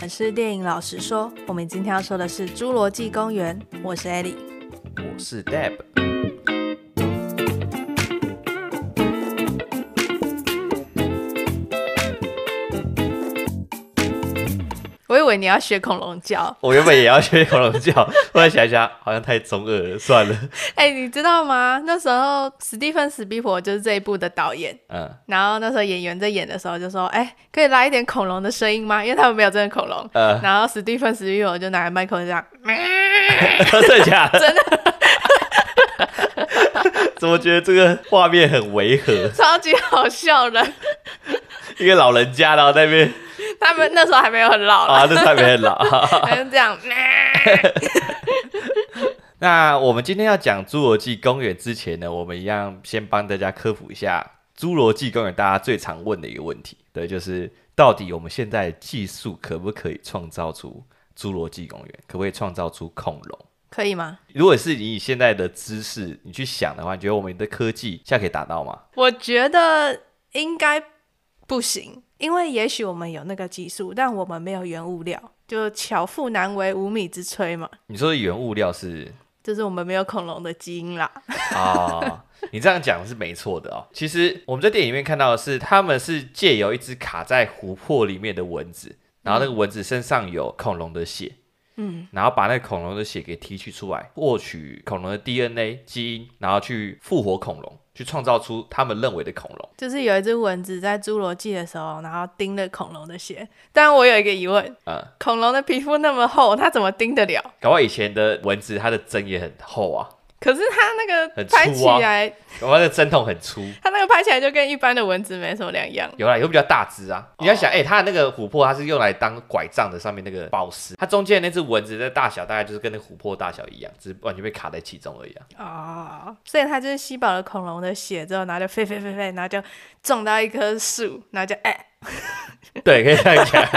我是电影老实说，我们今天要说的是《侏罗纪公园》。我是 Ellie，我是 Deb。为你要学恐龙叫，我原本也要学恐龙叫，后来想一想，好像太中二了，算了。哎、欸，你知道吗？那时候史蒂芬·史匹柏就是这一部的导演，嗯，然后那时候演员在演的时候就说：“哎、欸，可以来一点恐龙的声音吗？因为他们没有真的恐龙。嗯”然后史蒂芬·史匹柏就拿着麦克风这样，真的假的？真的。怎么觉得这个画面很违和？超级好笑的，一个老人家然后在那边。他们那时候还没有很老啊，那时候还没很老，还是这样。那我们今天要讲《侏罗纪公园》之前呢，我们一样先帮大家科普一下《侏罗纪公园》大家最常问的一个问题，对，就是到底我们现在技术可不可以创造出侏罗纪公园？可不可以创造出恐龙？可以吗？如果是你以现在的知识，你去想的话，你觉得我们的科技现在可以达到吗？我觉得应该不行。因为也许我们有那个技术，但我们没有原物料，就巧妇难为无米之炊嘛。你说的原物料是，就是我们没有恐龙的基因啦。哦，你这样讲是没错的哦。其实我们在电影里面看到的是，他们是借由一只卡在湖泊里面的蚊子，然后那个蚊子身上有恐龙的血，嗯，然后把那个恐龙的血给提取出来，获取恐龙的 DNA 基因，然后去复活恐龙。去创造出他们认为的恐龙，就是有一只蚊子在侏罗纪的时候，然后叮了恐龙的血。但我有一个疑问，嗯，恐龙的皮肤那么厚，它怎么叮得了？搞不好以前的蚊子，它的针也很厚啊。可是它那个拍起来，我那个针筒很粗，它那个拍起来就跟一般的蚊子没什么两样。有啦，有比较大只啊。你要想，哎、欸，它的那个琥珀，它是用来当拐杖的，上面那个宝石，它中间那只蚊子的大小大概就是跟那琥珀大小一样，只是完全被卡在其中而已啊。哦，所以它就是吸饱了恐龙的血之后，然后就飞飞飞飞，然后就撞到一棵树，然后就哎，欸、对，可以这样讲。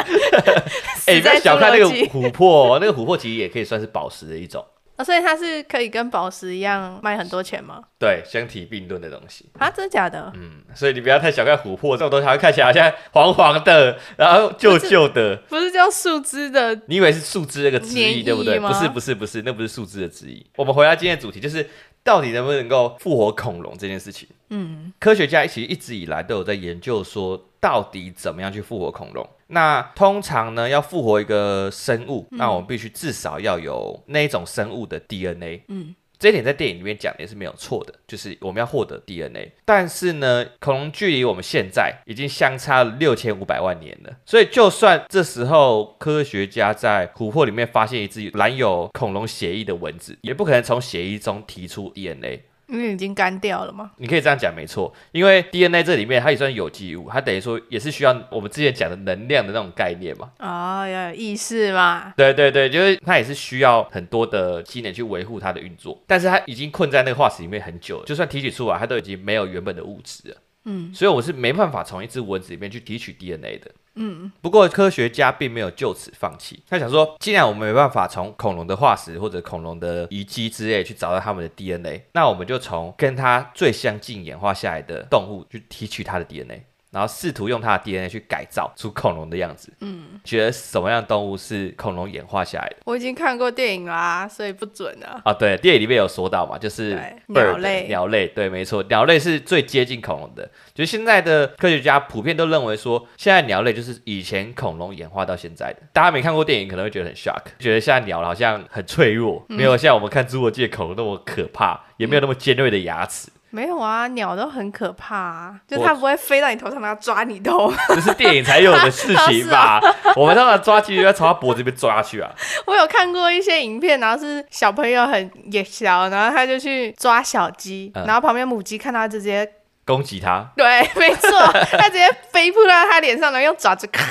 哎、不要小看那个琥珀，那个琥珀其实也可以算是宝石的一种。所以它是可以跟宝石一样卖很多钱吗？对，相提并论的东西啊，真的假的？嗯，所以你不要太小看琥珀这种东西，它会看起来好像黄黄的，然后旧旧的，不是叫树枝的？你以为是树枝那个枝意对不对？不是，不是，不是，那不是树枝的枝意。我们回到今天的主题，就是到底能不能够复活恐龙这件事情。嗯，科学家其实一直以来都有在研究说，到底怎么样去复活恐龙。那通常呢，要复活一个生物，嗯、那我们必须至少要有那一种生物的 DNA。嗯，这一点在电影里面讲也是没有错的，就是我们要获得 DNA。但是呢，恐龙距离我们现在已经相差了六千五百万年了，所以就算这时候科学家在琥珀里面发现一只含有恐龙血液的蚊子，也不可能从血液中提出 DNA。因为已经干掉了嘛？你可以这样讲，没错。因为 DNA 这里面它也算有机物，它等于说也是需要我们之前讲的能量的那种概念嘛。哦，要有意识嘛。对对对，就是它也是需要很多的机能去维护它的运作。但是它已经困在那个化石里面很久了，就算提取出来，它都已经没有原本的物质了。嗯，所以我是没办法从一只蚊子里面去提取 DNA 的。嗯，不过科学家并没有就此放弃。他想说，既然我们没办法从恐龙的化石或者恐龙的遗迹之类去找到它们的 DNA，那我们就从跟它最相近演化下来的动物去提取它的 DNA。然后试图用它的 DNA 去改造出恐龙的样子。嗯，觉得什么样的动物是恐龙演化下来的？我已经看过电影啦，所以不准啊。啊，对，电影里面有说到嘛，就是鸟类，鸟类，对，没错，鸟类是最接近恐龙的。就现在的科学家普遍都认为说，现在鸟类就是以前恐龙演化到现在的。大家没看过电影，可能会觉得很 shock，觉得现在鸟好像很脆弱，嗯、没有像我们看侏罗纪的恐龙那么可怕，也没有那么尖锐的牙齿。没有啊，鸟都很可怕啊，就它不会飞到你头上，然后抓你头。这是电影才有的事情吧？我们让它抓鸡就要从它脖子这边抓去啊。我有看过一些影片，然后是小朋友很也小，然后他就去抓小鸡，嗯、然后旁边母鸡看到直接攻击它。对，没错，它直接飞扑到它脸上，然后用爪子咔。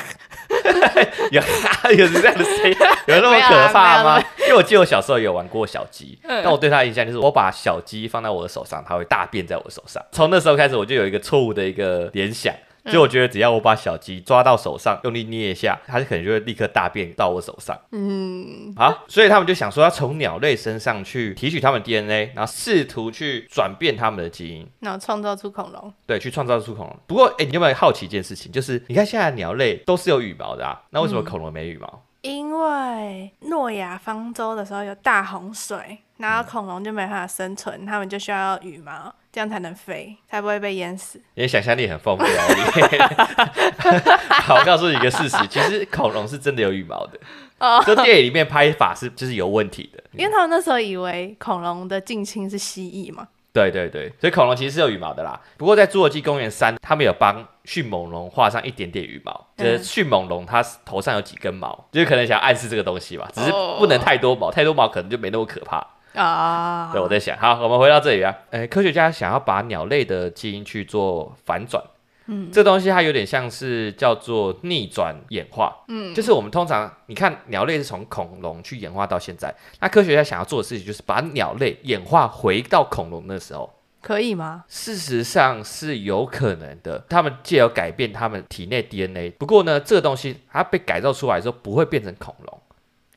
有有这样的声音，有那么可怕吗？因为我记得我小时候有玩过小鸡，嗯、但我对它的印象就是我把小鸡放在我的手上，它会大便在我的手上。从那时候开始，我就有一个错误的一个联想，就我觉得只要我把小鸡抓到手上，用力捏一下，它就可能就会立刻大便到我手上。嗯，好，所以他们就想说要从鸟类身上去提取它们 DNA，然后试图去转变它们的基因，然后创造出恐龙。对，去创造出恐龙。不过，哎、欸，你有没有好奇一件事情？就是你看现在鸟类都是有羽毛的啊，那为什么恐龙没羽毛？嗯因为诺亚方舟的时候有大洪水，然后恐龙就没办法生存，他们就需要羽毛，这样才能飞，才不会被淹死。你的想象力很丰富啊！好，我告诉你一个事实，其实恐龙是真的有羽毛的。哦，就电影里面拍法是就是有问题的，因为他们那时候以为恐龙的近亲是蜥蜴嘛。对对对，所以恐龙其实是有羽毛的啦。不过在侏罗纪公园三，他们有帮迅猛龙画上一点点羽毛。嗯、就是迅猛龙它头上有几根毛，就是可能想暗示这个东西吧。只是不能太多毛，哦、太多毛可能就没那么可怕啊。对，我在想，好，我们回到这里啊。诶，科学家想要把鸟类的基因去做反转。嗯，这东西它有点像是叫做逆转演化，嗯，就是我们通常你看鸟类是从恐龙去演化到现在，那科学家想要做的事情就是把鸟类演化回到恐龙的时候，可以吗？事实上是有可能的，他们借由改变他们体内 DNA，不过呢，这个东西它被改造出来之后不会变成恐龙，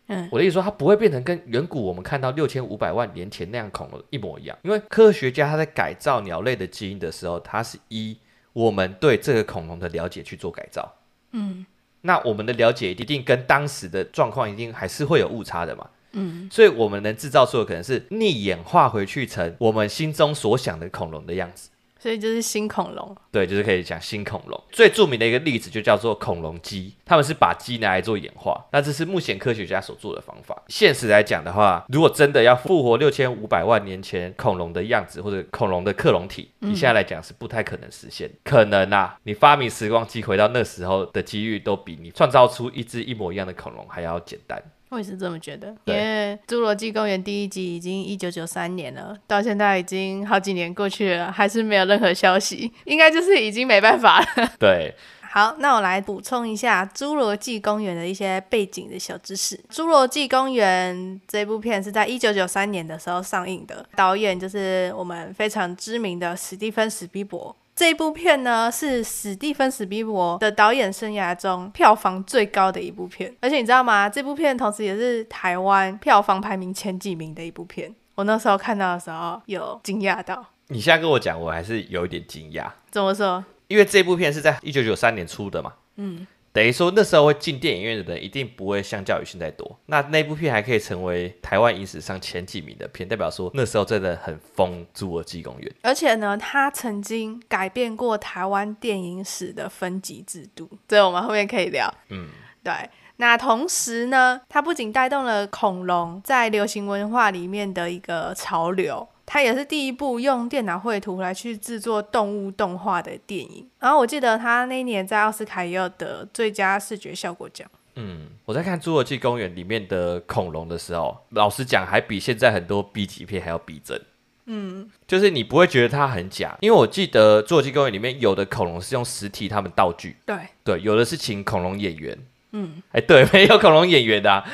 嗯，我的意思说它不会变成跟远古我们看到六千五百万年前那样恐龙一模一样，因为科学家他在改造鸟类的基因的时候，他是一。我们对这个恐龙的了解去做改造，嗯，那我们的了解一定跟当时的状况一定还是会有误差的嘛，嗯，所以我们能制造出的可能是逆演化回去成我们心中所想的恐龙的样子。所以就是新恐龙，对，就是可以讲新恐龙。最著名的一个例子就叫做恐龙鸡，他们是把鸡拿来做演化。那这是目前科学家所做的方法。现实来讲的话，如果真的要复活六千五百万年前恐龙的样子或者恐龙的克隆体，你现在来讲是不太可能实现。嗯、可能啊，你发明时光机回到那时候的几率都比你创造出一只一模一样的恐龙还要简单。我也是这么觉得，因为《侏罗纪公园》第一集已经一九九三年了，到现在已经好几年过去了，还是没有任何消息，应该就是已经没办法了。对，好，那我来补充一下《侏罗纪公园》的一些背景的小知识。《侏罗纪公园》这部片是在一九九三年的时候上映的，导演就是我们非常知名的史蒂芬·史匹柏。这部片呢，是史蒂芬·史皮伯的导演生涯中票房最高的一部片，而且你知道吗？这部片同时也是台湾票房排名前几名的一部片。我那时候看到的时候，有惊讶到。你现在跟我讲，我还是有一点惊讶。怎么说？因为这部片是在一九九三年出的嘛。嗯。等于说那时候会进电影院的人一定不会相较于现在多。那那部片还可以成为台湾影史上前几名的片，代表说那时候真的很疯《侏罗纪公园》。而且呢，它曾经改变过台湾电影史的分级制度，这我们后面可以聊。嗯，对。那同时呢，它不仅带动了恐龙在流行文化里面的一个潮流。它也是第一部用电脑绘图来去制作动物动画的电影，然后我记得他那一年在奥斯卡也有得最佳视觉效果奖。嗯，我在看《侏罗纪公园》里面的恐龙的时候，老实讲还比现在很多 B 级片还要逼真。嗯，就是你不会觉得它很假，因为我记得《侏罗纪公园》里面有的恐龙是用实体他们道具，对对，有的是请恐龙演员。嗯，哎，对，没有恐龙演员的，啊，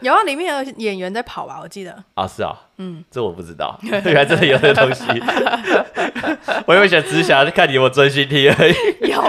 有啊，里面有演员在跑吧，我记得。啊，是啊，嗯，这我不知道，原来真的有这个东西。我以为想只是想看你有没有专心听而已。有。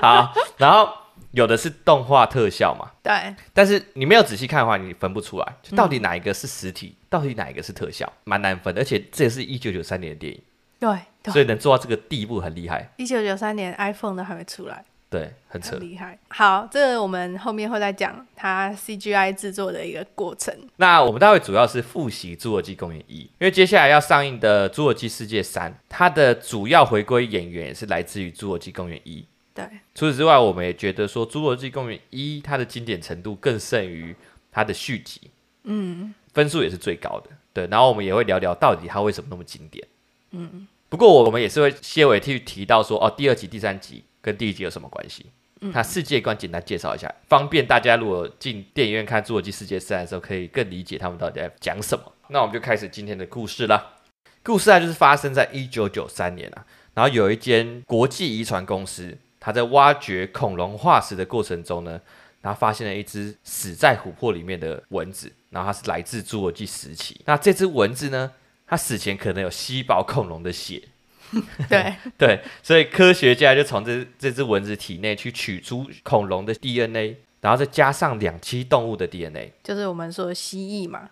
好，然后有的是动画特效嘛，对。但是你没有仔细看的话，你分不出来，就到底哪一个是实体，嗯、到底哪一个是特效，蛮难分。而且这也是一九九三年的电影，对，对，所以能做到这个地步很厉害。一九九三年 iPhone 都还没出来。对，很扯，很厉害。好，这个我们后面会再讲它 CGI 制作的一个过程。那我们待会主要是复习《侏罗纪公园一》，因为接下来要上映的《侏罗纪世界三》，它的主要回归演员也是来自于《侏罗纪公园一》。对，除此之外，我们也觉得说《侏罗纪公园一》它的经典程度更胜于它的续集，嗯，分数也是最高的。对，然后我们也会聊聊到底它为什么那么经典。嗯，不过我们也是会些微去提到说，哦，第二集、第三集。跟第一集有什么关系？它世界观简单介绍一下，方便大家如果进电影院看《侏罗纪世界三》的时候，可以更理解他们到底在讲什么。那我们就开始今天的故事啦。故事啊，就是发生在一九九三年啊，然后有一间国际遗传公司，它在挖掘恐龙化石的过程中呢，然后发现了一只死在琥珀里面的蚊子，然后它是来自侏罗纪时期。那这只蚊子呢，它死前可能有吸饱恐龙的血。对对，所以科学家就从这这只蚊子体内去取出恐龙的 DNA，然后再加上两栖动物的 DNA，就是我们说的蜥蜴嘛。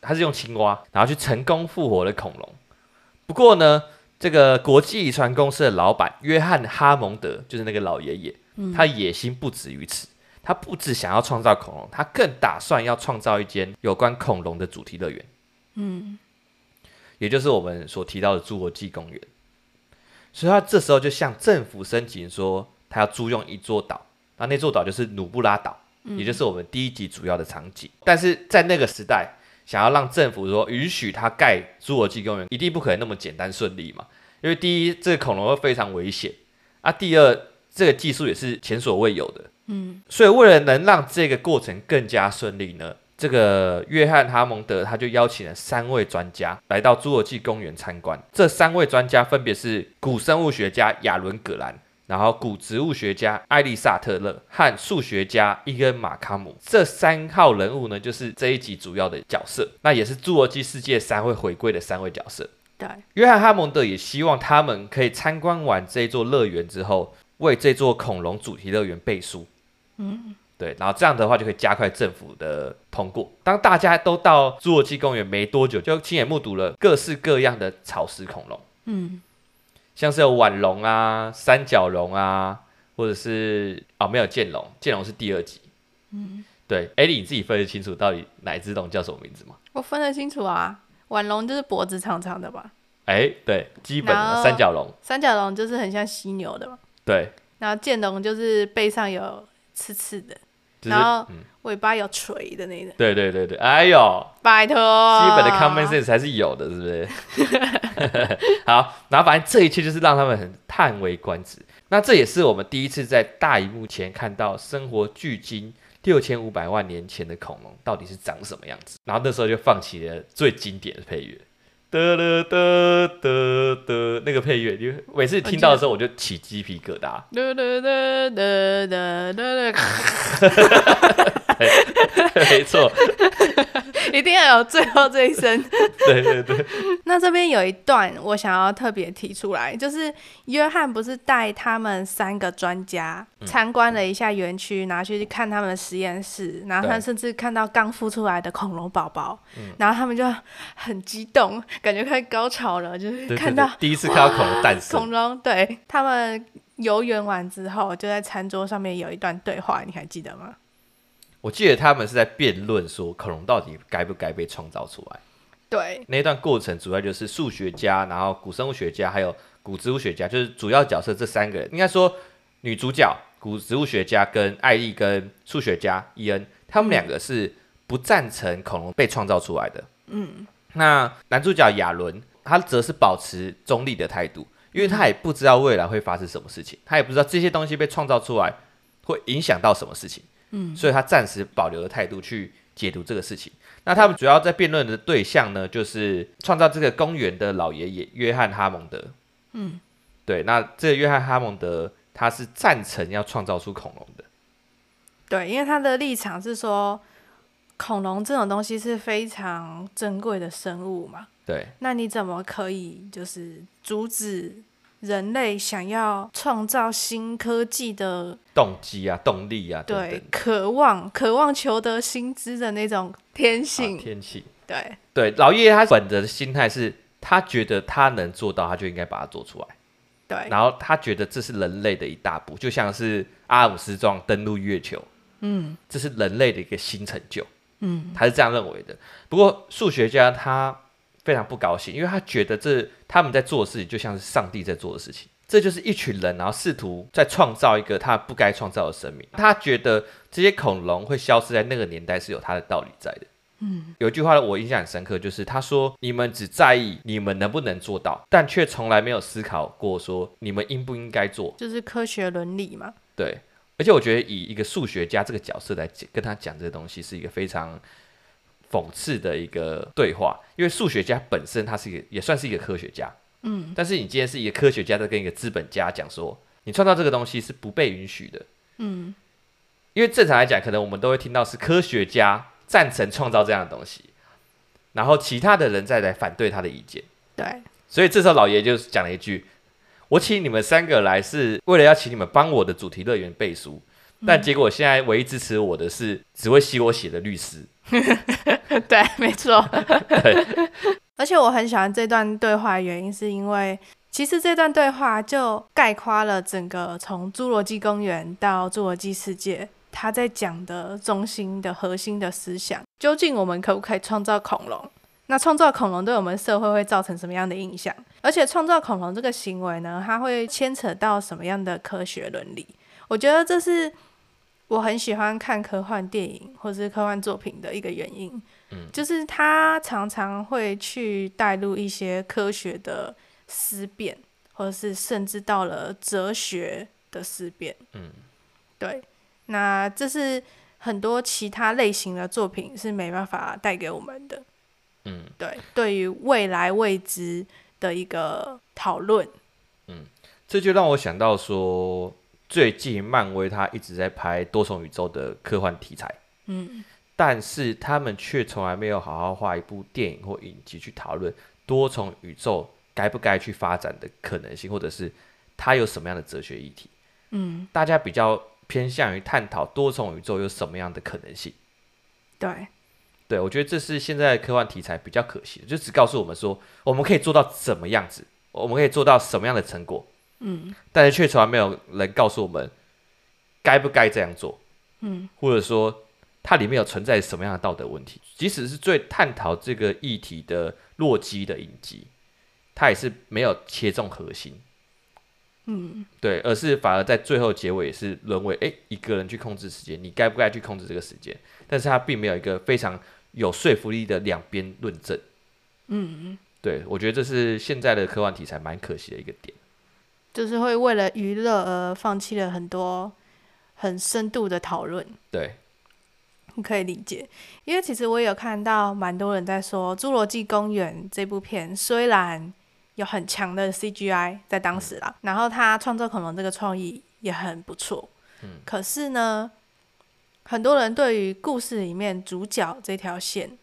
他是用青蛙，然后去成功复活了恐龙。不过呢，这个国际遗传公司的老板约翰哈蒙德，就是那个老爷爷，嗯、他野心不止于此。他不只想要创造恐龙，他更打算要创造一间有关恐龙的主题乐园。嗯，也就是我们所提到的侏罗纪公园。所以他这时候就向政府申请说，他要租用一座岛，那那座岛就是努布拉岛，嗯、也就是我们第一集主要的场景。但是在那个时代，想要让政府说允许他盖侏罗纪公园，一定不可能那么简单顺利嘛。因为第一，这个恐龙会非常危险啊；第二，这个技术也是前所未有的。嗯，所以为了能让这个过程更加顺利呢，这个约翰哈蒙德他就邀请了三位专家来到侏罗纪公园参观。这三位专家分别是古生物学家亚伦葛兰，然后古植物学家艾丽萨特勒和数学家伊根马卡姆。这三号人物呢，就是这一集主要的角色，那也是侏罗纪世界三会回归的三位角色。对，约翰哈蒙德也希望他们可以参观完这座乐园之后，为这座恐龙主题乐园背书。嗯，对，然后这样的话就可以加快政府的通过。当大家都到侏罗纪公园没多久，就亲眼目睹了各式各样的草食恐龙。嗯，像是有腕龙啊、三角龙啊，或者是哦没有剑龙，剑龙是第二集。嗯，对，艾莉你自己分得清楚到底哪一只龙叫什么名字吗？我分得清楚啊，腕龙就是脖子长长的吧？哎，对，基本的三角龙。三角龙就是很像犀牛的嘛？对。然后剑龙就是背上有。刺刺的，就是、然后尾巴有垂的那种、个。对对对对，哎呦，拜托，基本的 common sense 还是有的，是不是？好，然后反正这一切就是让他们很叹为观止。那这也是我们第一次在大荧幕前看到生活距今六千五百万年前的恐龙到底是长什么样子。然后那时候就放起了最经典的配乐。得得得得得，那个配乐，因为每次听到的时候我就起鸡皮疙瘩。得得得得得得哈哈哈哈哈，没错，定要有最后这一声。对 对对。那这边有一段我想要特别提出来，就是约翰不是带他们三个专家参观了一下园区，拿去看他们的实验室，然后他甚至看到刚孵出来的恐龙宝宝，然后他们就很激动。感觉快高潮了，就是看到第一次看到恐龙诞生。恐龙，对，他们游园完之后，就在餐桌上面有一段对话，你还记得吗？我记得他们是在辩论说恐龙到底该不该被创造出来。对，那一段过程主要就是数学家，然后古生物学家，还有古植物学家，就是主要角色这三个人。应该说，女主角古植物学家跟艾丽跟数学家伊恩，他们两个是不赞成恐龙被创造出来的。嗯。那男主角亚伦，他则是保持中立的态度，因为他也不知道未来会发生什么事情，他也不知道这些东西被创造出来会影响到什么事情，嗯，所以他暂时保留的态度去解读这个事情。那他们主要在辩论的对象呢，就是创造这个公园的老爷爷约翰哈蒙德，嗯，对，那这个约翰哈蒙德他是赞成要创造出恐龙的，对，因为他的立场是说。恐龙这种东西是非常珍贵的生物嘛？对。那你怎么可以就是阻止人类想要创造新科技的动机啊、动力啊？对，等等渴望、渴望求得新知的那种天性。啊、天性。对对，老爷爷他本着的心态是，他觉得他能做到，他就应该把它做出来。对。然后他觉得这是人类的一大步，就像是阿姆斯壮登陆月球。嗯。这是人类的一个新成就。嗯，他是这样认为的。不过数学家他非常不高兴，因为他觉得这他们在做的事情就像是上帝在做的事情。这就是一群人，然后试图在创造一个他不该创造的生命。他觉得这些恐龙会消失在那个年代是有他的道理在的。嗯，有一句话我印象很深刻，就是他说：“你们只在意你们能不能做到，但却从来没有思考过说你们应不应该做。”就是科学伦理嘛。对。而且我觉得以一个数学家这个角色来讲，跟他讲这个东西是一个非常讽刺的一个对话，因为数学家本身他是一个也算是一个科学家，嗯，但是你今天是一个科学家在跟一个资本家讲说，你创造这个东西是不被允许的，嗯，因为正常来讲，可能我们都会听到是科学家赞成创造这样的东西，然后其他的人再来反对他的意见，对，所以这时候老爷就讲了一句我请你们三个来是为了要请你们帮我的主题乐园背书，嗯、但结果现在唯一支持我的是只会吸我血的律师。对，没错。对，而且我很喜欢这段对话的原因是因为，其实这段对话就概括了整个从侏罗纪公园到侏罗纪世界，他在讲的中心的核心的思想，究竟我们可不可以创造恐龙？那创造恐龙对我们社会会造成什么样的影响？而且创造恐龙这个行为呢，它会牵扯到什么样的科学伦理？我觉得这是我很喜欢看科幻电影或是科幻作品的一个原因。嗯，就是它常常会去带入一些科学的思辨，或者是甚至到了哲学的思辨。嗯，对。那这是很多其他类型的作品是没办法带给我们的。嗯，对，对于未来未知的一个讨论，嗯，这就让我想到说，最近漫威他一直在拍多重宇宙的科幻题材，嗯，但是他们却从来没有好好画一部电影或影集去讨论多重宇宙该不该去发展的可能性，或者是它有什么样的哲学议题，嗯，大家比较偏向于探讨多重宇宙有什么样的可能性，对。对，我觉得这是现在科幻题材比较可惜的，就只告诉我们说，我们可以做到怎么样子，我们可以做到什么样的成果，嗯，但是却从来没有人告诉我们该不该这样做，嗯，或者说它里面有存在什么样的道德问题。即使是最探讨这个议题的洛基的影集，它也是没有切中核心，嗯，对，而是反而在最后结尾也是沦为，哎，一个人去控制时间，你该不该去控制这个时间？但是它并没有一个非常有说服力的两边论证，嗯，对，我觉得这是现在的科幻题材蛮可惜的一个点，就是会为了娱乐而放弃了很多很深度的讨论。对，你可以理解，因为其实我也有看到蛮多人在说《侏罗纪公园》这部片虽然有很强的 CGI 在当时啦，嗯、然后他创造恐龙这个创意也很不错，嗯，可是呢。很多人对于故事里面主角这条线，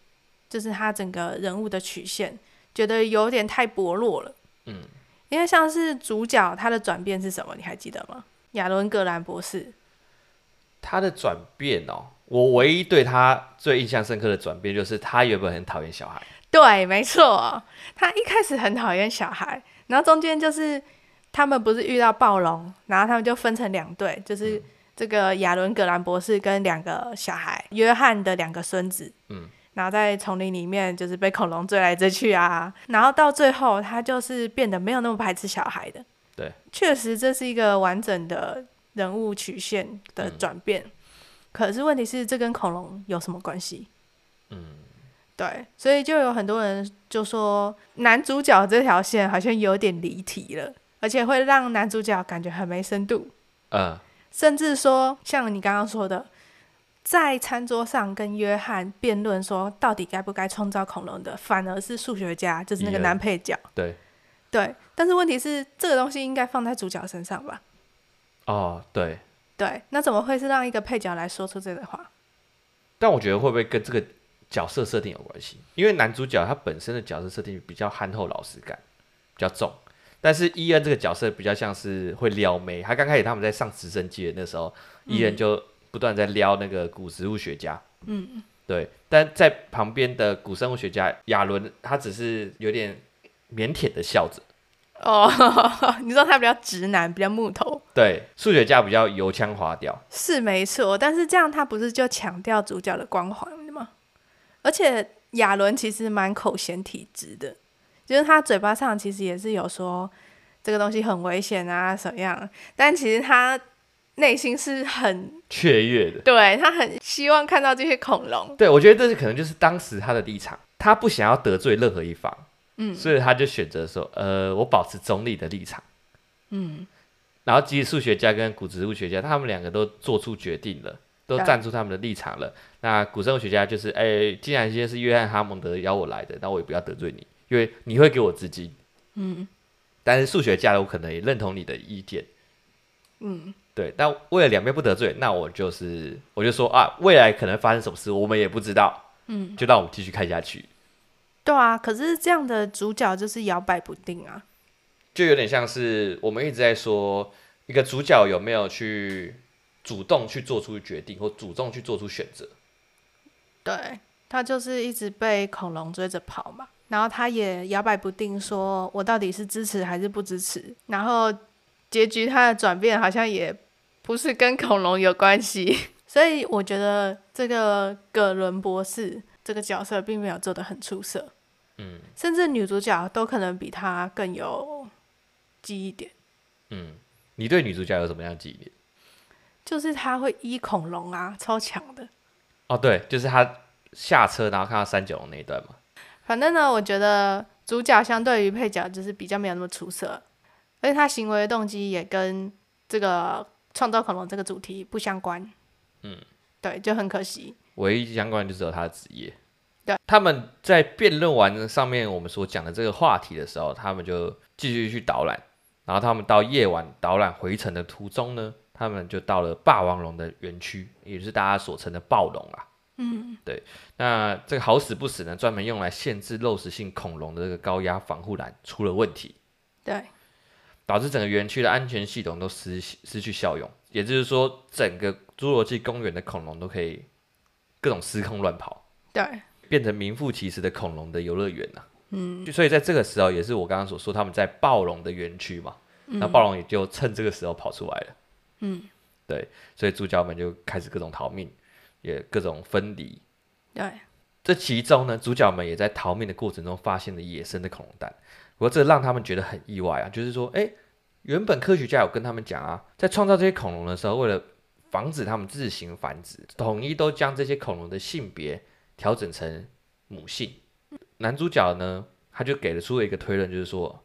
就是他整个人物的曲线，觉得有点太薄弱了。嗯，因为像是主角他的转变是什么？你还记得吗？亚伦·格兰博士，他的转变哦，我唯一对他最印象深刻的转变就是他原本很讨厌小孩。对，没错，他一开始很讨厌小孩，然后中间就是他们不是遇到暴龙，然后他们就分成两队，就是。嗯这个亚伦·格兰博士跟两个小孩，约翰的两个孙子，嗯，然后在丛林里面就是被恐龙追来追去啊，然后到最后他就是变得没有那么排斥小孩的。对，确实这是一个完整的人物曲线的转变。嗯，可是问题是，这跟恐龙有什么关系？嗯，对，所以就有很多人就说男主角这条线好像有点离题了，而且会让男主角感觉很没深度。嗯。甚至说，像你刚刚说的，在餐桌上跟约翰辩论说到底该不该创造恐龙的，反而是数学家，就是那个男配角。对，对。但是问题是，这个东西应该放在主角身上吧？哦，对。对，那怎么会是让一个配角来说出这个话？但我觉得会不会跟这个角色设定有关系？因为男主角他本身的角色设定比较憨厚老实感比较重。但是伊恩这个角色比较像是会撩妹，他刚开始他们在上直升机的那时候，嗯、伊恩就不断在撩那个古植物学家，嗯，对。但在旁边的古生物学家亚伦，他只是有点腼腆的笑着。哦，你说他比较直男，比较木头。对，数学家比较油腔滑调。是没错，但是这样他不是就强调主角的光环了吗？而且亚伦其实蛮口嫌体直的。就是他嘴巴上其实也是有说这个东西很危险啊，什么样？但其实他内心是很雀跃的，对，他很希望看到这些恐龙。对，我觉得这是可能就是当时他的立场，他不想要得罪任何一方，嗯，所以他就选择说，呃，我保持中立的立场，嗯。然后，即使数学家跟古植物学家，他们两个都做出决定了，都站出他们的立场了。那古生物学家就是，哎、欸，既然今天是约翰哈蒙德邀我来的，那我也不要得罪你。因为你会给我资金，嗯，但是数学家我可能也认同你的意见，嗯，对。但为了两边不得罪，那我就是我就说啊，未来可能发生什么事，我们也不知道，嗯，就让我们继续看下去。对啊，可是这样的主角就是摇摆不定啊。就有点像是我们一直在说一个主角有没有去主动去做出决定，或主动去做出选择。对，他就是一直被恐龙追着跑嘛，然后他也摇摆不定，说我到底是支持还是不支持。然后结局他的转变好像也不是跟恐龙有关系，所以我觉得这个葛伦博士这个角色并没有做得很出色。嗯，甚至女主角都可能比他更有记忆点。嗯，你对女主角有什么样的记忆点？就是他会医恐龙啊，超强的。哦，对，就是他下车然后看到三角龙那一段嘛。反正呢，我觉得主角相对于配角就是比较没有那么出色，而且他行为的动机也跟这个创造恐龙这个主题不相关。嗯，对，就很可惜。唯一相关就只有他的职业。对，他们在辩论完上面我们所讲的这个话题的时候，他们就继续去导览，然后他们到夜晚导览回程的途中呢。他们就到了霸王龙的园区，也就是大家所称的暴龙啊。嗯，对。那这个好死不死呢，专门用来限制肉食性恐龙的这个高压防护栏出了问题。对，导致整个园区的安全系统都失失去效用。也就是说，整个侏罗纪公园的恐龙都可以各种失控乱跑。对，变成名副其实的恐龙的游乐园呐。嗯，所以在这个时候，也是我刚刚所说他们在暴龙的园区嘛。嗯，那暴龙也就趁这个时候跑出来了。嗯，对，所以主角们就开始各种逃命，也各种分离。对，这其中呢，主角们也在逃命的过程中发现了野生的恐龙蛋。不过这让他们觉得很意外啊，就是说，哎，原本科学家有跟他们讲啊，在创造这些恐龙的时候，为了防止他们自行繁殖，统一都将这些恐龙的性别调整成母性。男主角呢，他就给了出了一个推论，就是说。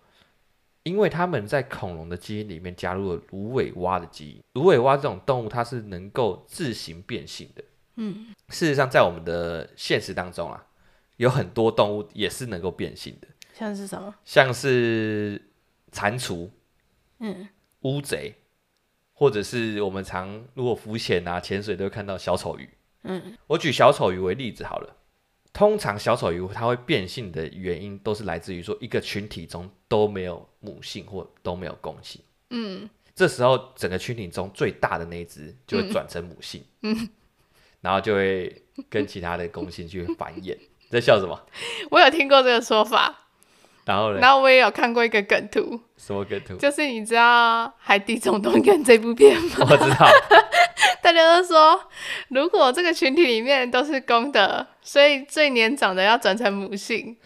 因为他们在恐龙的基因里面加入了芦苇蛙的基因，芦苇蛙这种动物它是能够自行变性的。嗯，事实上在我们的现实当中啊，有很多动物也是能够变性的。像是什么？像是蟾蜍，嗯，乌贼，或者是我们常如果浮潜啊、潜水都会看到小丑鱼。嗯，我举小丑鱼为例子好了。通常小丑鱼它会变性的原因，都是来自于说一个群体中都没有母性或都没有公性。嗯，这时候整个群体中最大的那一只就会转成母性。嗯，然后就会跟其他的公性去繁衍。你在笑什么？我有听过这个说法。然后呢？然后我也有看过一个梗图。什么梗图？就是你知道《海底总动员》这部片吗？我知道。大家都说，如果这个群体里面都是公的，所以最年长的要转成母性。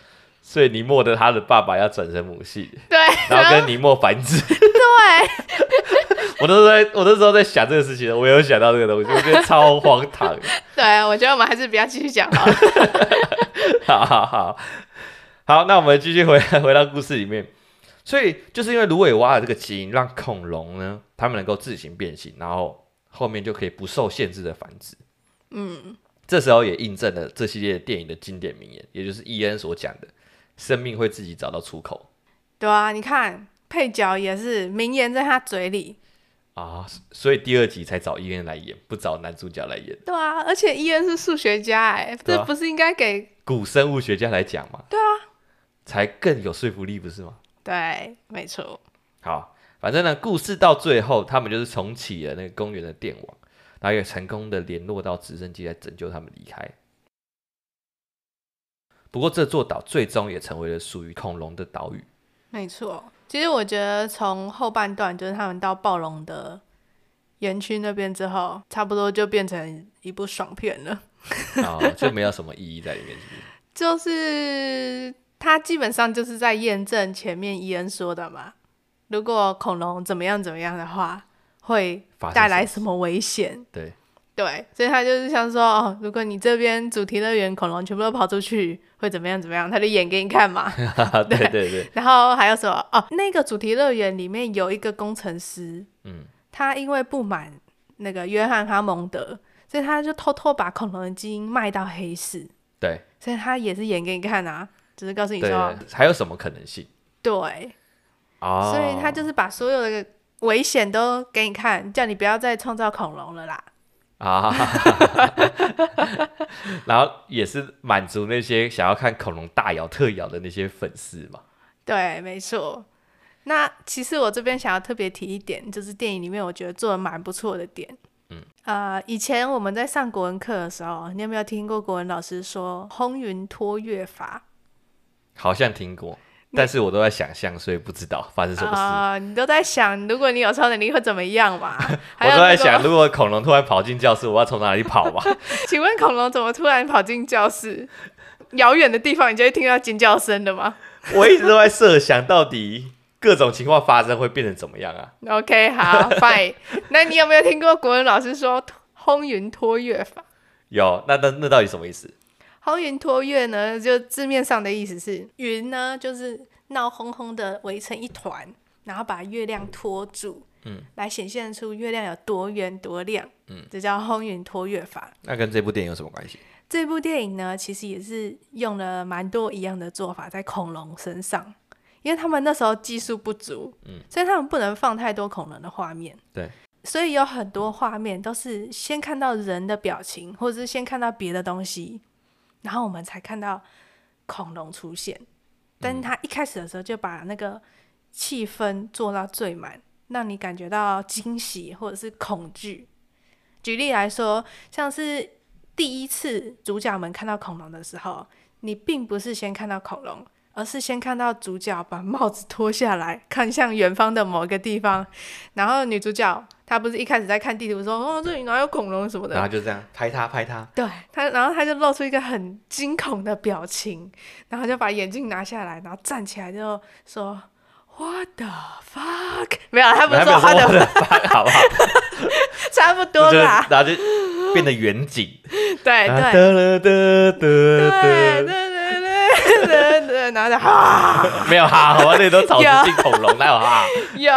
所以尼莫的他的爸爸要转成母性。对。然后跟尼莫繁殖。对。我都在，我那时候在想这个事情，我有想到这个东西，我觉得超荒唐。对，我觉得我们还是不要继续讲好了。好好好。好，那我们继续回来，回到故事里面。所以就是因为芦苇蛙的这个基因，让恐龙呢，它们能够自行变形，然后后面就可以不受限制的繁殖。嗯，这时候也印证了这系列电影的经典名言，也就是伊恩所讲的：“生命会自己找到出口。”对啊，你看配角也是名言在他嘴里啊，所以第二集才找伊恩来演，不找男主角来演。对啊，而且伊恩是数学家，哎，这不是应该给古生物学家来讲吗？对啊。才更有说服力，不是吗？对，没错。好，反正呢，故事到最后，他们就是重启了那个公园的电网，然后也成功的联络到直升机来拯救他们离开。不过，这座岛最终也成为了属于恐龙的岛屿。没错，其实我觉得从后半段，就是他们到暴龙的园区那边之后，差不多就变成一部爽片了。哦，就没有什么意义在里面，是不是？就是。他基本上就是在验证前面伊恩说的嘛，如果恐龙怎么样怎么样的话，会带来什么危险？对对，所以他就是想说，哦，如果你这边主题乐园恐龙全部都跑出去，会怎么样怎么样？他就演给你看嘛。对对对。然后还有什么？哦，那个主题乐园里面有一个工程师，嗯，他因为不满那个约翰哈蒙德，所以他就偷偷把恐龙的基因卖到黑市。对，所以他也是演给你看啊。只是告诉你说，还有什么可能性？对，哦，所以他就是把所有的危险都给你看，叫你不要再创造恐龙了啦。啊，然后也是满足那些想要看恐龙大咬特咬的那些粉丝嘛。对，没错。那其实我这边想要特别提一点，就是电影里面我觉得做的蛮不错的点。嗯，呃，以前我们在上国文课的时候，你有没有听过国文老师说“烘云托月法”？好像听过，但是我都在想象，所以不知道发生什么事。啊、呃，你都在想，如果你有超能力会怎么样嘛？我都在想，如果恐龙突然跑进教室，我要从哪里跑嘛？请问恐龙怎么突然跑进教室？遥远的地方，你就会听到尖叫声的吗？我一直都在设想，到底。各种情况发生会变成怎么样啊？OK，好，Fine。那你有没有听过国文老师说“烘云托月法”？有，那那那到底什么意思？“烘云托月”呢？就字面上的意思是云呢，就是闹哄哄的围成一团，然后把月亮托住，嗯，来显现出月亮有多圆多亮，嗯，这叫“烘云托月法”。那跟这部电影有什么关系？这部电影呢，其实也是用了蛮多一样的做法在恐龙身上。因为他们那时候技术不足，嗯，所以他们不能放太多恐龙的画面，对，所以有很多画面都是先看到人的表情，或者是先看到别的东西，然后我们才看到恐龙出现。但是他一开始的时候就把那个气氛做到最满，让你感觉到惊喜或者是恐惧。举例来说，像是第一次主角们看到恐龙的时候，你并不是先看到恐龙。而是先看到主角把帽子脱下来，看向远方的某个地方，然后女主角她不是一开始在看地图说，哦，这里哪有恐龙什么的，然后就这样拍她拍她，对她，然后她就露出一个很惊恐的表情，然后就把眼镜拿下来，然后站起来就说 What the fuck？没有，他不是说 What the fuck，好不好？差不多啦，然后就变得远景，对对对对对。对然后就哈，没有哈，我那里都草食性恐龙，哪有哈？有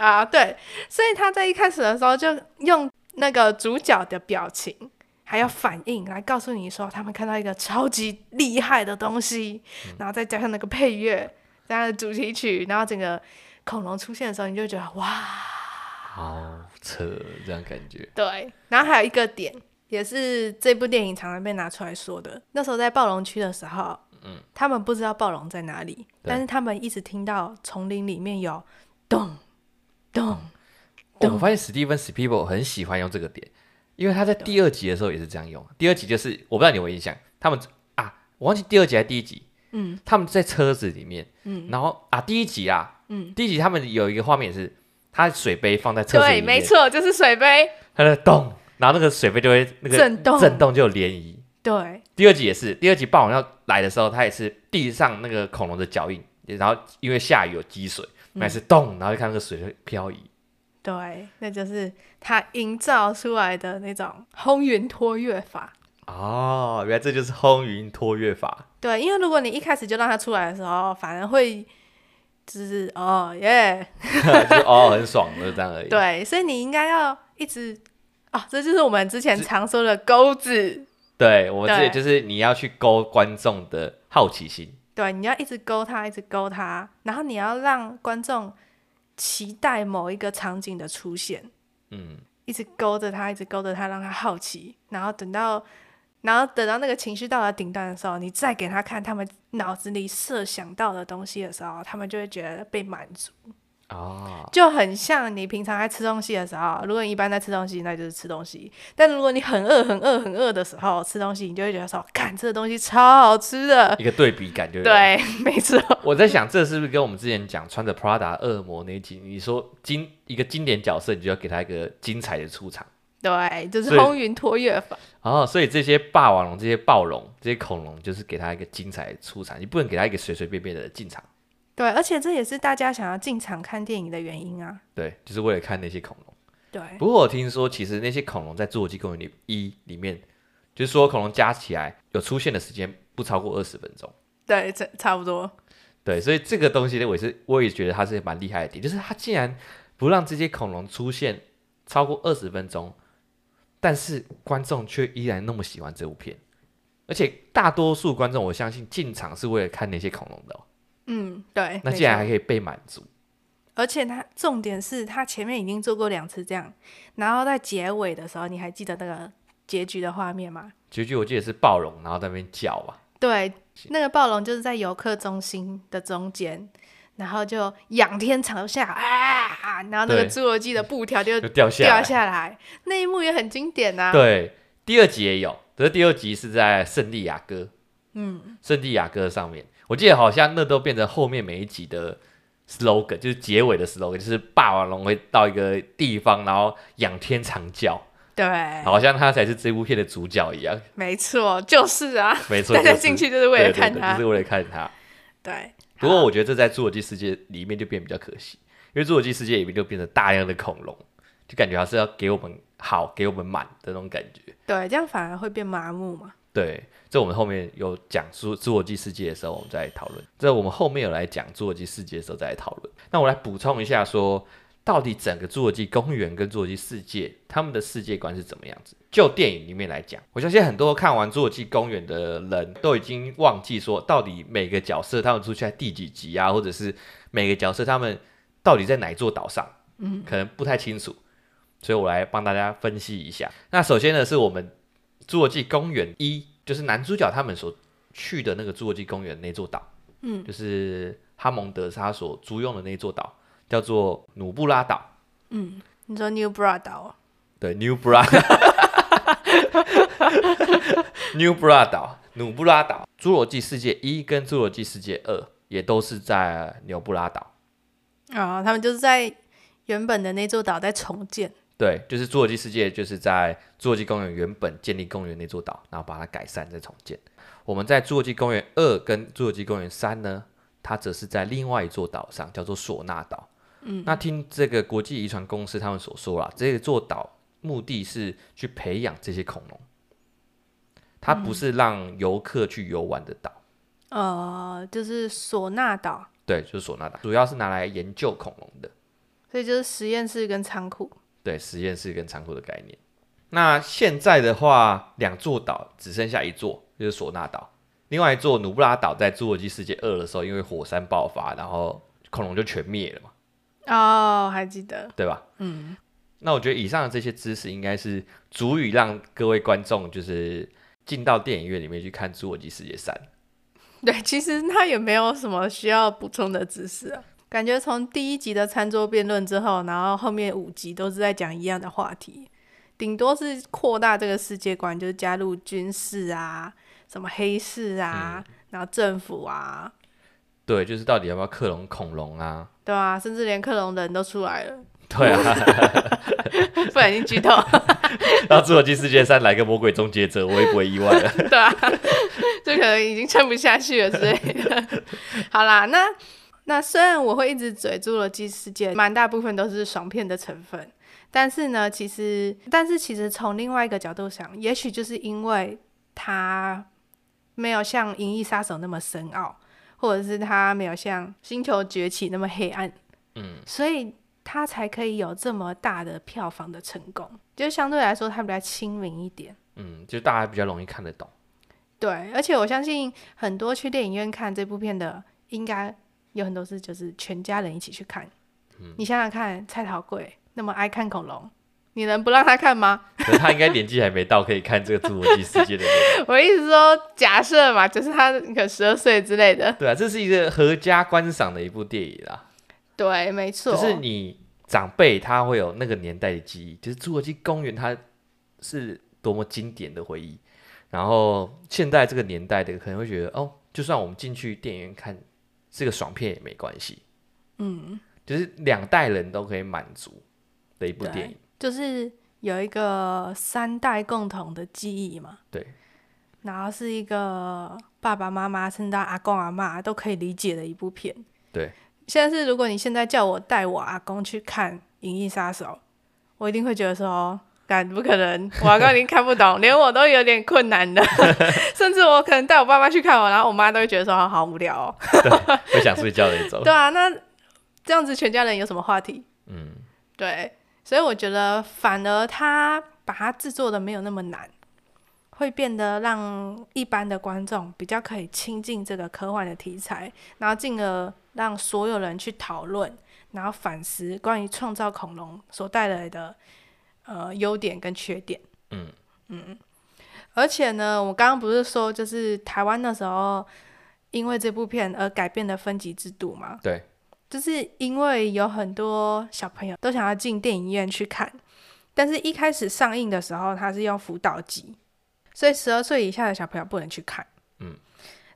啊，对，所以他在一开始的时候就用那个主角的表情还有反应来告诉你说，他们看到一个超级厉害的东西，然后再加上那个配乐，加上主题曲，然后整个恐龙出现的时候，你就觉得哇，好扯，这样感觉。对，然后还有一个点，也是这部电影常常被拿出来说的，那时候在暴龙区的时候。嗯，他们不知道暴龙在哪里，但是他们一直听到丛林里面有咚咚咚。我发现史蒂芬史皮伯很喜欢用这个点，因为他在第二集的时候也是这样用。第二集就是我不知道你有没有印象，他们啊，我忘记第二集还是第一集。嗯，他们在车子里面，嗯，然后啊，第一集啊，嗯，第一集他们有一个画面是，他水杯放在车子里面，对，没错，就是水杯，他在咚，然后那个水杯就会那个震动，震动就有涟漪。对，第二集也是，第二集霸王要来的时候，它也是地上那个恐龙的脚印，然后因为下雨有积水，还、嗯、是动，然后就看那个水会漂移。对，那就是它营造出来的那种轰云托月法。哦，原来这就是轰云托月法。对，因为如果你一开始就让它出来的时候，反而会就是哦耶，就哦很爽的这样而已。对，所以你应该要一直啊、哦，这就是我们之前常说的钩子。对，我们这里就是你要去勾观众的好奇心。对，你要一直勾他，一直勾他，然后你要让观众期待某一个场景的出现。嗯，一直勾着他，一直勾着他，让他好奇，然后等到，然后等到那个情绪到了顶端的时候，你再给他看他们脑子里设想到的东西的时候，他们就会觉得被满足。哦，就很像你平常在吃东西的时候，如果你一般在吃东西，那就是吃东西；但如果你很饿、很饿、很饿的时候吃东西，你就会觉得说，看这个东西超好吃的，一个对比感就。对，没错。我在想，这是不是跟我们之前讲穿着 Prada 恶魔那一集？你说经一个经典角色，你就要给他一个精彩的出场。对，就是风云托月法。哦，所以这些霸王龙、这些暴龙、这些恐龙，就是给他一个精彩的出场，你不能给他一个随随便便的进场。对，而且这也是大家想要进场看电影的原因啊。对，就是为了看那些恐龙。对。不过我听说，其实那些恐龙在《侏罗纪公园》里一里面，就是说恐龙加起来有出现的时间不超过二十分钟。对，这差不多。对，所以这个东西呢，我也是我也觉得它是蛮厉害的点，就是它竟然不让这些恐龙出现超过二十分钟，但是观众却依然那么喜欢这部片，而且大多数观众我相信进场是为了看那些恐龙的哦。嗯，对。那竟然还可以被满足，而且他重点是他前面已经做过两次这样，然后在结尾的时候，你还记得那个结局的画面吗？结局我记得是暴龙，然后在那边叫吧。对，那个暴龙就是在游客中心的中间，然后就仰天长啸啊，然后那个侏罗纪的布条就掉下掉下来，那一幕也很经典呐、啊。对，第二集也有，可是第二集是在圣地亚哥，嗯，圣地亚哥上面，我记得好像那都变成后面每一集的 slogan，就是结尾的 slogan，就是霸王龙会到一个地方，然后仰天长叫。对，好像他才是这部片的主角一样。没错，就是啊，没错，大家进去就是为了看他，就是为了看他。对。不过我觉得这在侏罗纪世界里面就变比较可惜，因为侏罗纪世界里面就变成大量的恐龙，就感觉还是要给我们好，给我们满的那种感觉。对，这样反而会变麻木嘛。对，这我们后面有讲侏侏罗纪世界的时候，我们再来讨论。这我们后面有来讲侏罗纪世界的时候再来讨论。那我来补充一下说。到底整个侏罗纪公园跟侏罗纪世界，他们的世界观是怎么样子？就电影里面来讲，我相信很多看完侏罗纪公园的人都已经忘记说，到底每个角色他们出现在第几集啊，或者是每个角色他们到底在哪座岛上，嗯，可能不太清楚。所以我来帮大家分析一下。那首先呢，是我们侏罗纪公园一，就是男主角他们所去的那个侏罗纪公园那座岛，嗯，就是哈蒙德他所租用的那座岛。叫做努布拉岛。嗯，你说 New Bra 岛？对，New Bra。New Bra 岛，努布拉岛。侏罗纪世界一跟侏罗纪世界二也都是在纽布拉岛。啊、哦，他们就是在原本的那座岛在重建。对，就是侏罗纪世界就是在侏罗纪公园原本建立公园那座岛，然后把它改善再重建。我们在侏罗纪公园二跟侏罗纪公园三呢，它则是在另外一座岛上，叫做索纳岛。嗯，那听这个国际遗传公司他们所说啦，这座岛目的是去培养这些恐龙，它不是让游客去游玩的岛。呃，就是索纳岛。对，就是索纳岛，主要是拿来研究恐龙的。所以就是实验室跟仓库。对，实验室跟仓库的概念。那现在的话，两座岛只剩下一座，就是索纳岛。另外一座努布拉岛在侏罗纪世界二的时候，因为火山爆发，然后恐龙就全灭了嘛。哦，还记得，对吧？嗯，那我觉得以上的这些知识应该是足以让各位观众就是进到电影院里面去看《侏罗纪世界三》。对，其实他也没有什么需要补充的知识啊。感觉从第一集的餐桌辩论之后，然后后面五集都是在讲一样的话题，顶多是扩大这个世界观，就是加入军事啊，什么黑市啊，嗯、然后政府啊。对，就是到底要不要克隆恐龙啊？对啊，甚至连克隆人都出来了。对啊，不小心剧透。然后侏罗纪世界三来个魔鬼终结者，我也不会意外了。对啊，就可能已经撑不下去了之类的。好啦，那那虽然我会一直嘴侏罗纪世界，蛮大部分都是爽片的成分，但是呢，其实但是其实从另外一个角度想，也许就是因为它没有像《银翼杀手》那么深奥。或者是它没有像《星球崛起》那么黑暗，嗯，所以它才可以有这么大的票房的成功，就相对来说它比较亲民一点，嗯，就大家比较容易看得懂。对，而且我相信很多去电影院看这部片的，应该有很多是就是全家人一起去看。嗯，你想想看，蔡桃贵那么爱看恐龙。你能不让他看吗？可是他应该年纪还没到可以看这个侏罗纪世界的。我意思说，假设嘛，就是他可十二岁之类的。对啊，这是一个合家观赏的一部电影啦。对，没错。就是你长辈他会有那个年代的记忆，就是侏罗纪公园它是多么经典的回忆。然后现在这个年代的可能会觉得，哦，就算我们进去电影院看是个爽片也没关系。嗯，就是两代人都可以满足的一部电影。就是有一个三代共同的记忆嘛，对，然后是一个爸爸妈妈甚至阿公阿妈都可以理解的一部片，对。现在是如果你现在叫我带我阿公去看《银翼杀手》，我一定会觉得说，干不可能，我阿公已经看不懂，连我都有点困难的，甚至我可能带我爸妈去看我，然后我妈都会觉得说好，好无聊哦，对，会想睡觉的那种。对啊，那这样子全家人有什么话题？嗯，对。所以我觉得，反而他把它制作的没有那么难，会变得让一般的观众比较可以亲近这个科幻的题材，然后进而让所有人去讨论，然后反思关于创造恐龙所带来的呃优点跟缺点。嗯嗯，而且呢，我刚刚不是说，就是台湾那时候因为这部片而改变了分级制度吗？对。就是因为有很多小朋友都想要进电影院去看，但是一开始上映的时候，它是用辅导级，所以十二岁以下的小朋友不能去看。嗯，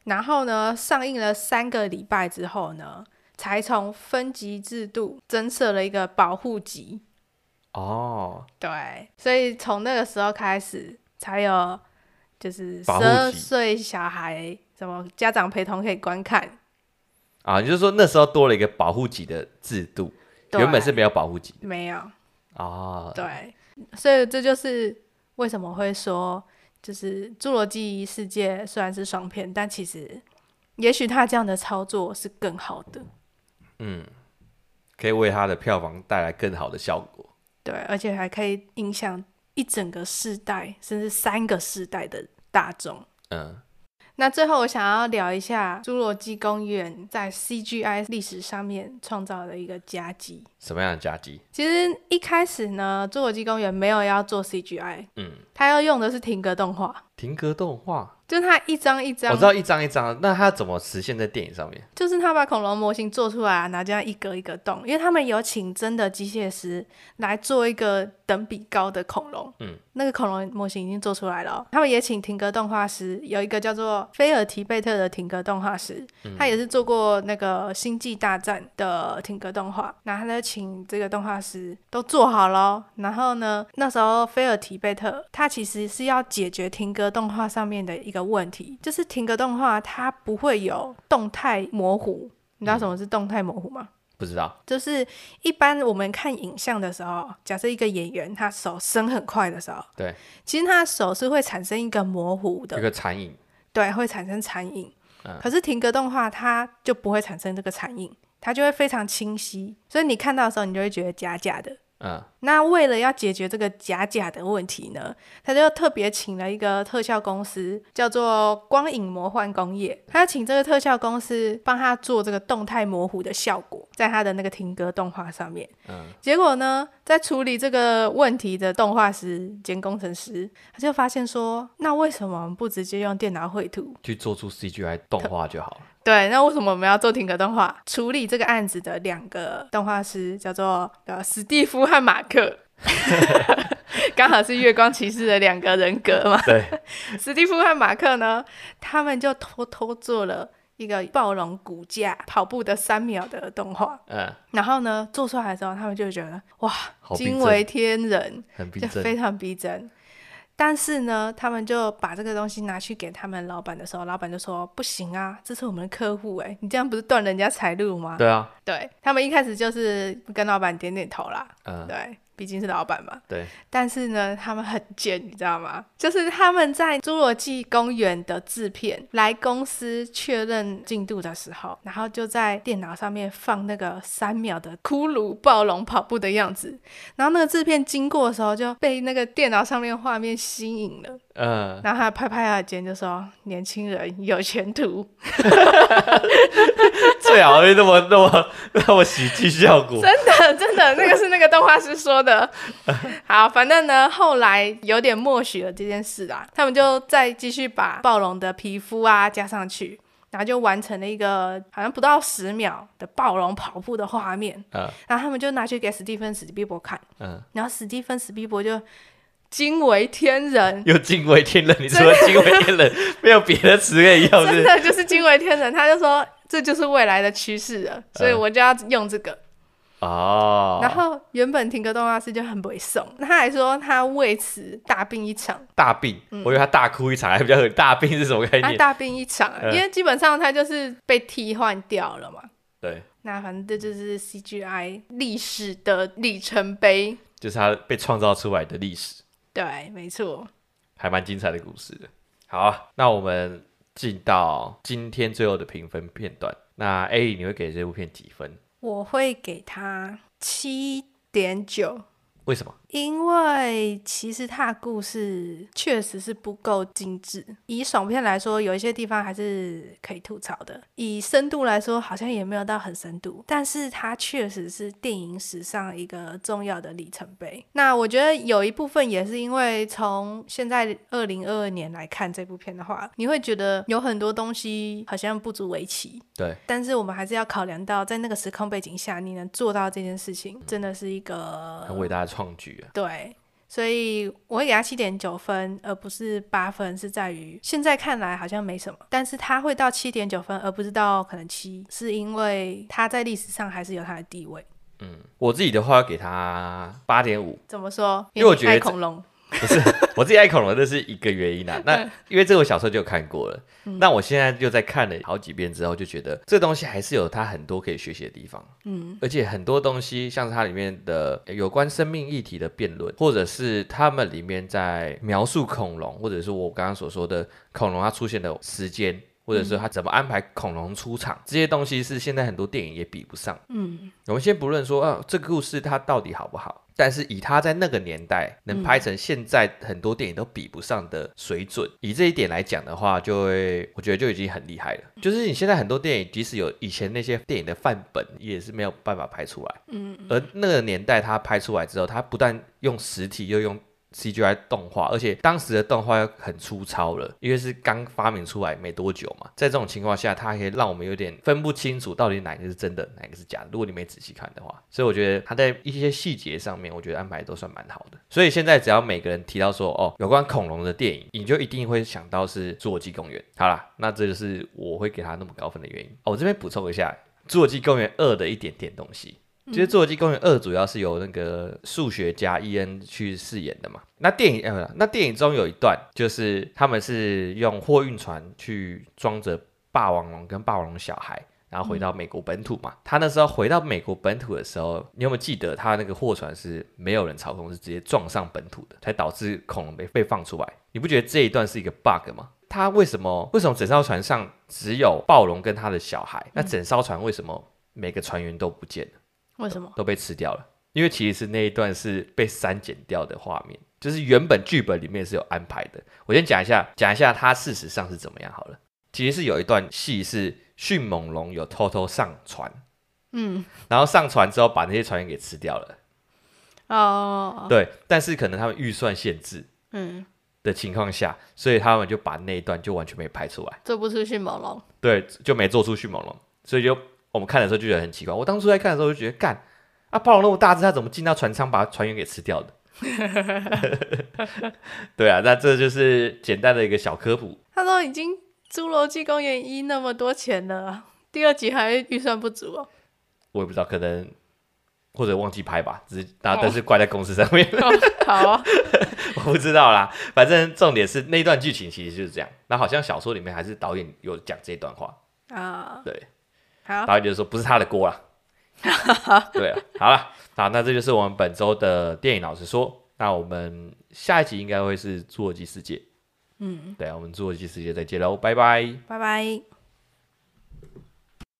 然后呢，上映了三个礼拜之后呢，才从分级制度增设了一个保护级。哦，对，所以从那个时候开始才有，就是十二岁小孩什么家长陪同可以观看。啊，就是说那时候多了一个保护级的制度，原本是没有保护级，没有。哦，对，所以这就是为什么会说，就是《侏罗纪世界》虽然是双片，但其实也许他这样的操作是更好的。嗯，可以为他的票房带来更好的效果。对，而且还可以影响一整个世代，甚至三个世代的大众。嗯，那最后我想要聊一下《侏罗纪公园》在 CGI 历史上面创造的一个佳绩。什么样的佳绩？其实一开始呢，《侏罗纪公园》没有要做 CGI，嗯，它要用的是停格动画。停格动画。就是它一张一张，我知道一张一张，那他怎么实现在电影上面？就是他把恐龙模型做出来啊，然后这样一格一格动，因为他们有请真的机械师来做一个等比高的恐龙，嗯，那个恐龙模型已经做出来了。他们也请停格动画师，有一个叫做菲尔提贝特的停格动画师，嗯，他也是做过那个星际大战的停格动画，然后他就请这个动画师都做好了，然后呢，那时候菲尔提贝特他其实是要解决停格动画上面的一个问题就是停格动画，它不会有动态模糊。你知道什么是动态模糊吗？不知道。就是一般我们看影像的时候，假设一个演员他手伸很快的时候，对，其实他的手是会产生一个模糊的，一个残影。对，会产生残影。嗯。可是停格动画它就不会产生这个残影，它就会非常清晰，所以你看到的时候，你就会觉得假假的。嗯，那为了要解决这个假假的问题呢，他就特别请了一个特效公司，叫做光影魔幻工业。他要请这个特效公司帮他做这个动态模糊的效果，在他的那个停格动画上面。嗯，结果呢，在处理这个问题的动画师兼工程师，他就发现说，那为什么我们不直接用电脑绘图去做出 CGI 动画就好了？对，那为什么我们要做停格动画？处理这个案子的两个动画师叫做呃史蒂夫和马克，刚好是月光骑士的两个人格嘛。对，史蒂夫和马克呢，他们就偷偷做了一个暴龙骨架跑步的三秒的动画。嗯，然后呢，做出来的时候，他们就觉得哇，惊为天人，就非常逼真。但是呢，他们就把这个东西拿去给他们老板的时候，老板就说：“不行啊，这是我们的客户哎，你这样不是断人家财路吗？”对啊，对，他们一开始就是跟老板点点头啦，嗯，对。毕竟是老板嘛，对。但是呢，他们很贱，你知道吗？就是他们在《侏罗纪公园》的制片来公司确认进度的时候，然后就在电脑上面放那个三秒的骷髅暴龙跑步的样子，然后那个制片经过的时候就被那个电脑上面画面吸引了，嗯。然后他拍拍他的肩就说：“年轻人有前途。”最好会那么那么那么喜剧效果。真的真的，那个是那个动画师说的。好，反正呢，后来有点默许了这件事啊。他们就再继续把暴龙的皮肤啊加上去，然后就完成了一个好像不到十秒的暴龙跑步的画面。嗯，然后他们就拿去给史蒂芬史蒂伯看。嗯，然后史蒂芬史蒂伯就惊为天人，又惊为天人。你说惊为天人，没有别的词可以用，真的就是惊为天人。他就说这就是未来的趋势了，所以我就要用这个。哦，然后原本停格动画师就很不会送，他还说他为此大病一场。大病？嗯、我以为他大哭一场还比较狠。大病是什么概念？他大病一场，嗯、因为基本上他就是被替换掉了嘛。对。那反正这就是 CGI 历史的里程碑，就是他被创造出来的历史。对，没错。还蛮精彩的故事的。好啊，那我们进到今天最后的评分片段。那 A，你会给这部片几分？我会给他七点九，为什么？因为其实它的故事确实是不够精致。以爽片来说，有一些地方还是可以吐槽的；以深度来说，好像也没有到很深度。但是它确实是电影史上一个重要的里程碑。那我觉得有一部分也是因为从现在二零二二年来看这部片的话，你会觉得有很多东西好像不足为奇。对。但是我们还是要考量到，在那个时空背景下，你能做到这件事情，真的是一个很伟大的创举。对，所以我会给他七点九分，而不是八分，是在于现在看来好像没什么，但是他会到七点九分，而不是到可能七，是因为他在历史上还是有他的地位。嗯，我自己的话给他八点五。怎么说？因为我觉得恐龙。不是 我自己爱恐龙，这是一个原因啊。那因为这个我小时候就有看过了，那我现在就在看了好几遍之后，就觉得这东西还是有它很多可以学习的地方。嗯，而且很多东西，像是它里面的有关生命议题的辩论，或者是他们里面在描述恐龙，或者是我刚刚所说的恐龙它出现的时间，或者是它怎么安排恐龙出场，这些东西是现在很多电影也比不上。嗯，我们先不论说啊，这个故事它到底好不好。但是以他在那个年代能拍成现在很多电影都比不上的水准，嗯、以这一点来讲的话，就会我觉得就已经很厉害了。就是你现在很多电影，即使有以前那些电影的范本，也是没有办法拍出来。嗯，而那个年代他拍出来之后，他不但用实体，又用。CGI 动画，而且当时的动画又很粗糙了，因为是刚发明出来没多久嘛。在这种情况下，它还可以让我们有点分不清楚到底哪个是真的，哪个是假的。如果你没仔细看的话，所以我觉得它在一些细节上面，我觉得安排都算蛮好的。所以现在只要每个人提到说哦，有关恐龙的电影，你就一定会想到是《侏罗纪公园》。好啦，那这就是我会给他那么高分的原因。我这边补充一下《侏罗纪公园二》的一点点东西。其实《侏罗纪公园二》主要是由那个数学家伊恩去饰演的嘛。那电影呃，那电影中有一段，就是他们是用货运船去装着霸王龙跟霸王龙小孩，然后回到美国本土嘛。他那时候回到美国本土的时候，你有没有记得他那个货船是没有人操控，是直接撞上本土的，才导致恐龙被被放出来？你不觉得这一段是一个 bug 吗？他为什么为什么整艘船上只有暴龙跟他的小孩？那整艘船为什么每个船员都不见了？为什么都被吃掉了？因为其实是那一段是被删减掉的画面，就是原本剧本里面是有安排的。我先讲一下，讲一下它事实上是怎么样好了。其实是有一段戏是迅猛龙有偷偷上船，嗯，然后上船之后把那些船员给吃掉了。哦，对，但是可能他们预算限制，嗯，的情况下，所以他们就把那一段就完全没拍出来，做不出迅猛龙，对，就没做出迅猛龙，所以就。我们看的时候就觉得很奇怪。我当初在看的时候就觉得，干啊，暴龙那么大只，它怎么进到船舱把船员给吃掉的？对啊，那这就是简单的一个小科普。他都已经《侏罗纪公园一》那么多钱了，第二集还预算不足哦。我也不知道，可能或者忘记拍吧，只是大家都是怪在公司上面。哦、好、啊，我不知道啦。反正重点是那段剧情其实就是这样。那好像小说里面还是导演有讲这段话啊。对。导演就说不是他的锅啊，对啊，好了，好，那这就是我们本周的电影老实说。那我们下一集应该会是侏罗纪世界，嗯，对啊，我们侏罗纪世界再见喽，拜拜，拜拜。